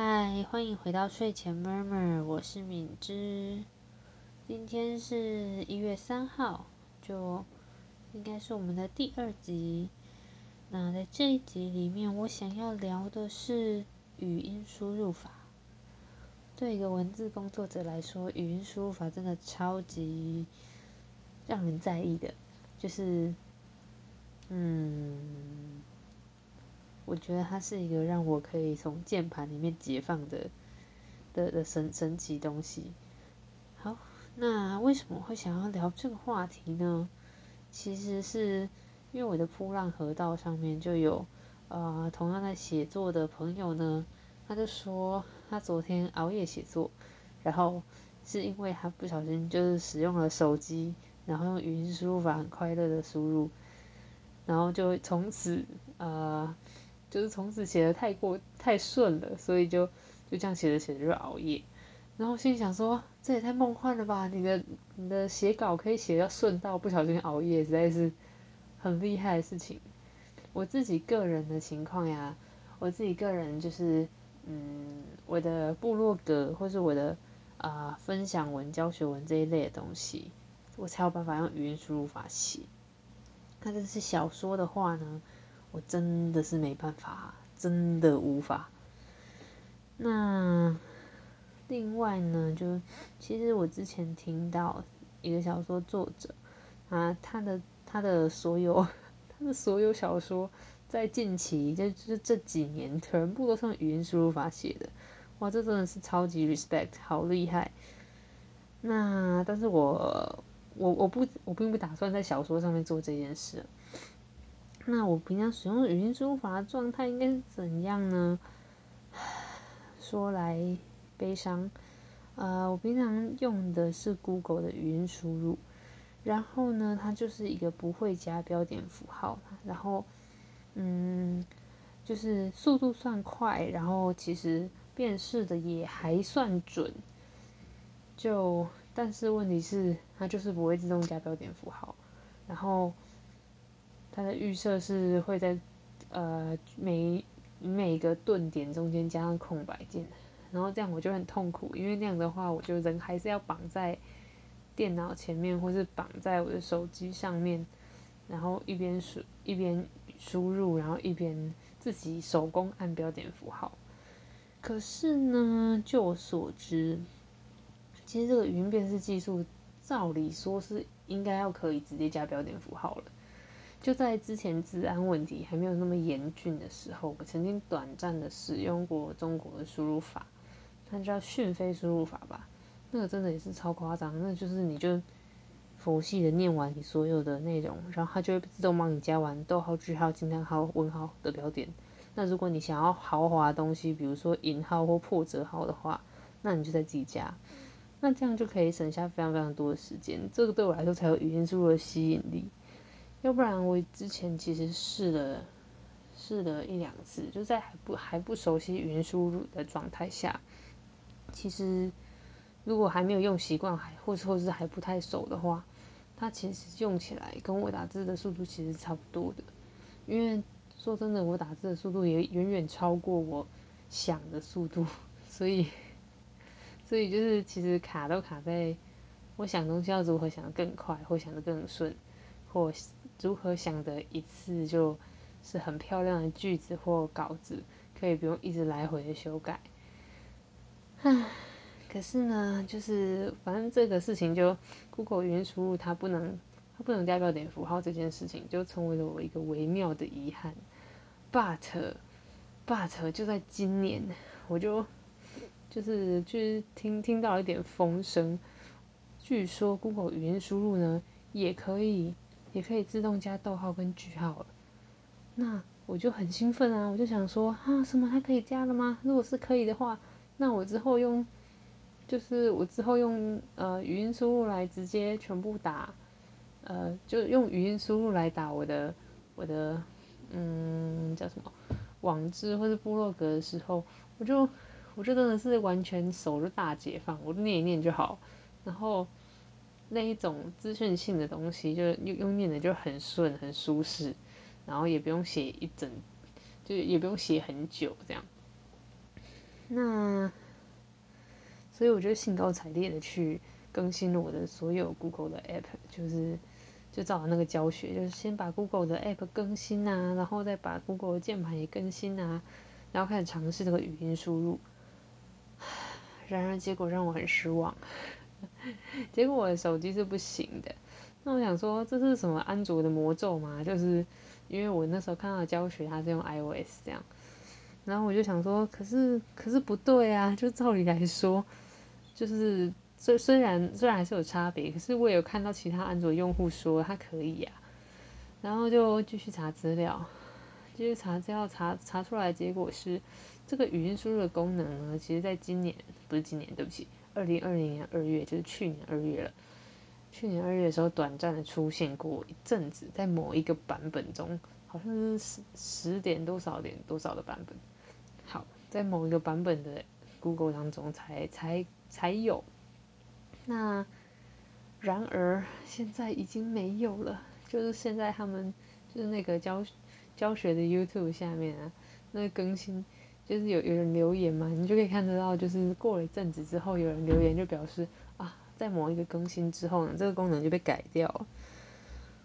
嗨，欢迎回到睡前 murmur，我是敏之。今天是一月三号，就应该是我们的第二集。那在这一集里面，我想要聊的是语音输入法。对一个文字工作者来说，语音输入法真的超级让人在意的，就是，嗯。我觉得它是一个让我可以从键盘里面解放的的的神神奇东西。好，那为什么会想要聊这个话题呢？其实是因为我的扑浪河道上面就有呃同样在写作的朋友呢，他就说他昨天熬夜写作，然后是因为他不小心就是使用了手机，然后用语音输入法很快乐的输入，然后就从此呃。就是从此写的太过太顺了，所以就就这样写着写着就熬夜，然后心里想说这也太梦幻了吧！你的你的写稿可以写到顺到不小心熬夜，实在是很厉害的事情。我自己个人的情况呀，我自己个人就是嗯，我的部落格或是我的啊分享文、教学文这一类的东西，我才有办法用语音输入法写。那这是小说的话呢？我真的是没办法，真的无法。那另外呢，就其实我之前听到一个小说作者啊，他的他的所有 他的所有小说，在近期就就是这几年全部都是用语音输入法写的，哇，这真的是超级 respect，好厉害。那但是我我我不我并不打算在小说上面做这件事。那我平常使用语音输入法的状态应该是怎样呢？说来悲伤，呃，我平常用的是 Google 的语音输入，然后呢，它就是一个不会加标点符号，然后，嗯，就是速度算快，然后其实辨识的也还算准，就但是问题是它就是不会自动加标点符号，然后。它的预设是会在呃每每个顿点中间加上空白键，然后这样我就很痛苦，因为那样的话，我就人还是要绑在电脑前面，或是绑在我的手机上面，然后一边输一边输入，然后一边自己手工按标点符号。可是呢，就我所知，其实这个语音辨识技术，照理说是应该要可以直接加标点符号了。就在之前治安问题还没有那么严峻的时候，我曾经短暂的使用过中国的输入法，它叫讯飞输入法吧。那个真的也是超夸张，那就是你就佛系的念完你所有的内容，然后它就会自动帮你加完逗号、句号、惊叹号、问号的标点。那如果你想要豪华的东西，比如说引号或破折号的话，那你就在自己加。那这样就可以省下非常非常多的时间，这个对我来说才有语音输入的吸引力。要不然我之前其实试了试了一两次，就在还不还不熟悉语音输入的状态下，其实如果还没有用习惯，还或者或是还不太熟的话，它其实用起来跟我打字的速度其实差不多的。因为说真的，我打字的速度也远远超过我想的速度，所以所以就是其实卡都卡在我想东西要如何想的更快，或想的更顺，或。如何想的一次就是很漂亮的句子或稿子，可以不用一直来回的修改。唉，可是呢，就是反正这个事情就 Google 语音输入它不能它不能加标点符号这件事情，就成为了我一个微妙的遗憾。But but 就在今年，我就就是就是听听到一点风声，据说 Google 语音输入呢也可以。也可以自动加逗号跟句号了，那我就很兴奋啊！我就想说啊，什么它可以加了吗？如果是可以的话，那我之后用，就是我之后用呃语音输入来直接全部打，呃，就用语音输入来打我的我的嗯叫什么网志或者部落格的时候，我就我就真的是完全手就大解放，我念一念就好，然后。那一种资讯性的东西，就用用念的就很顺很舒适，然后也不用写一整，就也不用写很久这样。那所以我就兴高采烈的去更新了我的所有 Google 的 App，就是就照那个教学，就是先把 Google 的 App 更新啊，然后再把 Google 的键盘也更新啊，然后开始尝试这个语音输入。然而结果让我很失望，结果我的手机是不行的。那我想说这是什么安卓的魔咒吗？就是因为我那时候看到教学，它是用 iOS 这样，然后我就想说，可是可是不对啊，就照理来说，就是虽虽然虽然还是有差别，可是我有看到其他安卓用户说它可以呀，然后就继续查资料，继续查资料查查出来结果是。这个语音输入的功能呢，其实在今年不是今年，对不起，二零二零年二月，就是去年二月了。去年二月的时候，短暂的出现过一阵子，在某一个版本中，好像是十十点多少点多少的版本。好，在某一个版本的 Google 当中才才才有。那然而现在已经没有了，就是现在他们就是那个教教学的 YouTube 下面啊，那更新。就是有有人留言嘛，你就可以看得到，就是过了一阵子之后，有人留言就表示啊，在某一个更新之后呢，这个功能就被改掉了。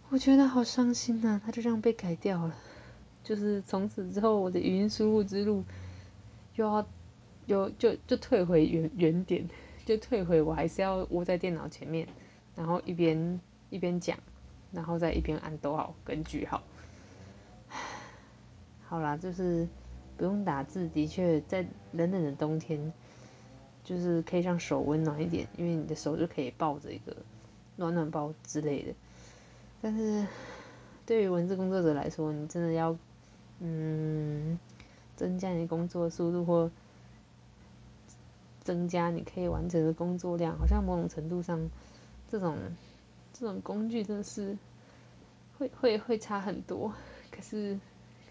我觉得好伤心呐，它就这样被改掉了。就是从此之后，我的语音输入之路又要又就就退回原原点，就退回我还是要窝在电脑前面，然后一边一边讲，然后再一边按逗号跟句号。好啦，就是。不用打字，的确在冷冷的冬天，就是可以让手温暖一点，因为你的手就可以抱着一个暖暖包之类的。但是对于文字工作者来说，你真的要嗯增加你工作速度或增加你可以完成的工作量，好像某种程度上，这种这种工具真的是会会会差很多。可是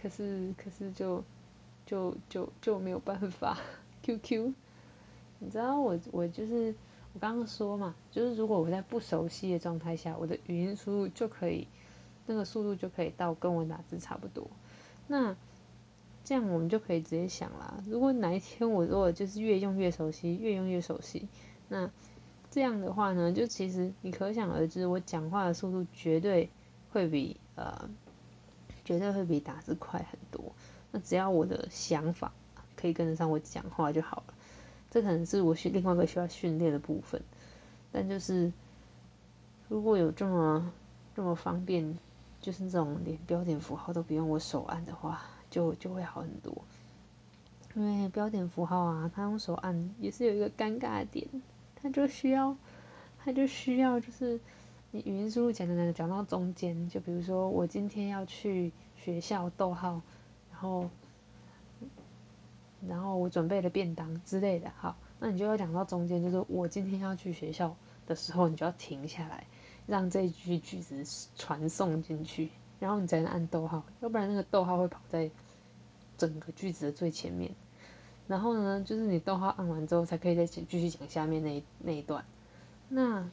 可是可是就。就就就没有办法。QQ，你知道我我就是我刚刚说嘛，就是如果我在不熟悉的状态下，我的语音输入就可以那个速度就可以到跟我打字差不多。那这样我们就可以直接想啦，如果哪一天我如果就是越用越熟悉，越用越熟悉，那这样的话呢，就其实你可想而知，我讲话的速度绝对会比呃绝对会比打字快很多。那只要我的想法可以跟得上我讲话就好了，这可能是我训另外一个需要训练的部分。但就是如果有这么这么方便，就是这种连标点符号都不用我手按的话，就就会好很多。因为标点符号啊，它用手按也是有一个尴尬点，它就需要它就需要就是你语音输入讲讲讲讲到中间，就比如说我今天要去学校，逗号。然后，然后我准备了便当之类的，好，那你就要讲到中间，就是我今天要去学校的时候，你就要停下来，让这一句句子传送进去，然后你才能按逗号，要不然那个逗号会跑在整个句子的最前面。然后呢，就是你逗号按完之后，才可以再继续讲下面那一那一段。那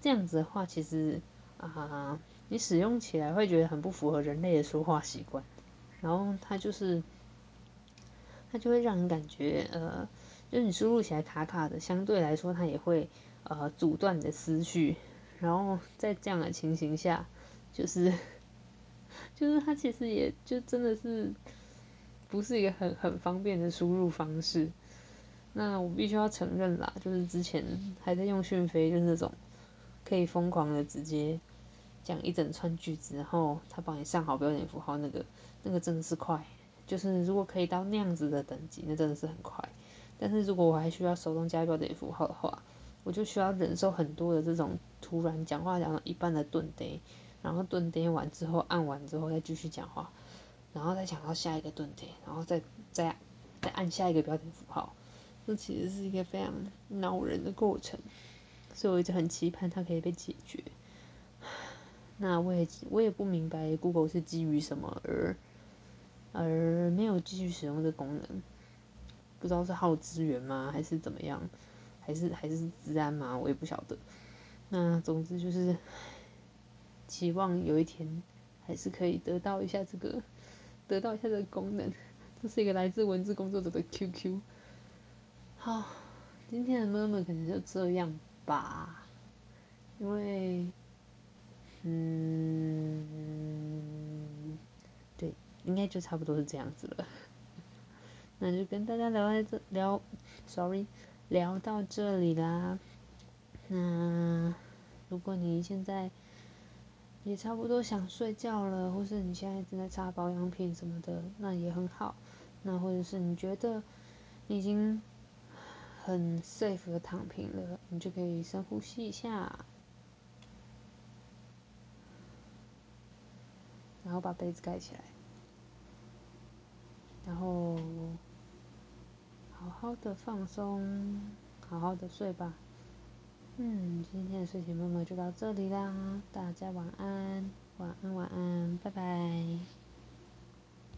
这样子的话，其实啊，你使用起来会觉得很不符合人类的说话习惯。然后它就是，它就会让人感觉，呃，就是你输入起来卡卡的，相对来说它也会呃阻断你的思绪。然后在这样的情形下，就是，就是它其实也就真的是不是一个很很方便的输入方式。那我必须要承认啦，就是之前还在用讯飞，就是那种可以疯狂的直接。讲一整串句子，然后他帮你上好标点符号，那个那个真的是快，就是如果可以到那样子的等级，那真的是很快。但是如果我还需要手动加标点符号的话，我就需要忍受很多的这种突然讲话，讲到一半的顿跌，然后顿跌完之后按完之后再继续讲话，然后再讲到下一个顿跌，然后再再再按下一个标点符号。这其实是一个非常恼人的过程，所以我一直很期盼它可以被解决。那我也我也不明白 Google 是基于什么而而没有继续使用这功能，不知道是耗资源吗，还是怎么样，还是还是治安吗？我也不晓得。那总之就是期望有一天还是可以得到一下这个，得到一下这个功能。这是一个来自文字工作者的 QQ。好，今天的妈妈可能就这样吧，因为，嗯，对，应该就差不多是这样子了。那就跟大家聊在这聊，sorry，聊到这里啦。那如果你现在也差不多想睡觉了，或是你现在正在擦保养品什么的，那也很好。那或者是你觉得已经很 safe 的躺平了，你就可以深呼吸一下，然后把被子盖起来，然后好好的放松，好好的睡吧。嗯，今天的睡前梦梦就到这里啦，大家晚安，晚安，晚安，拜拜。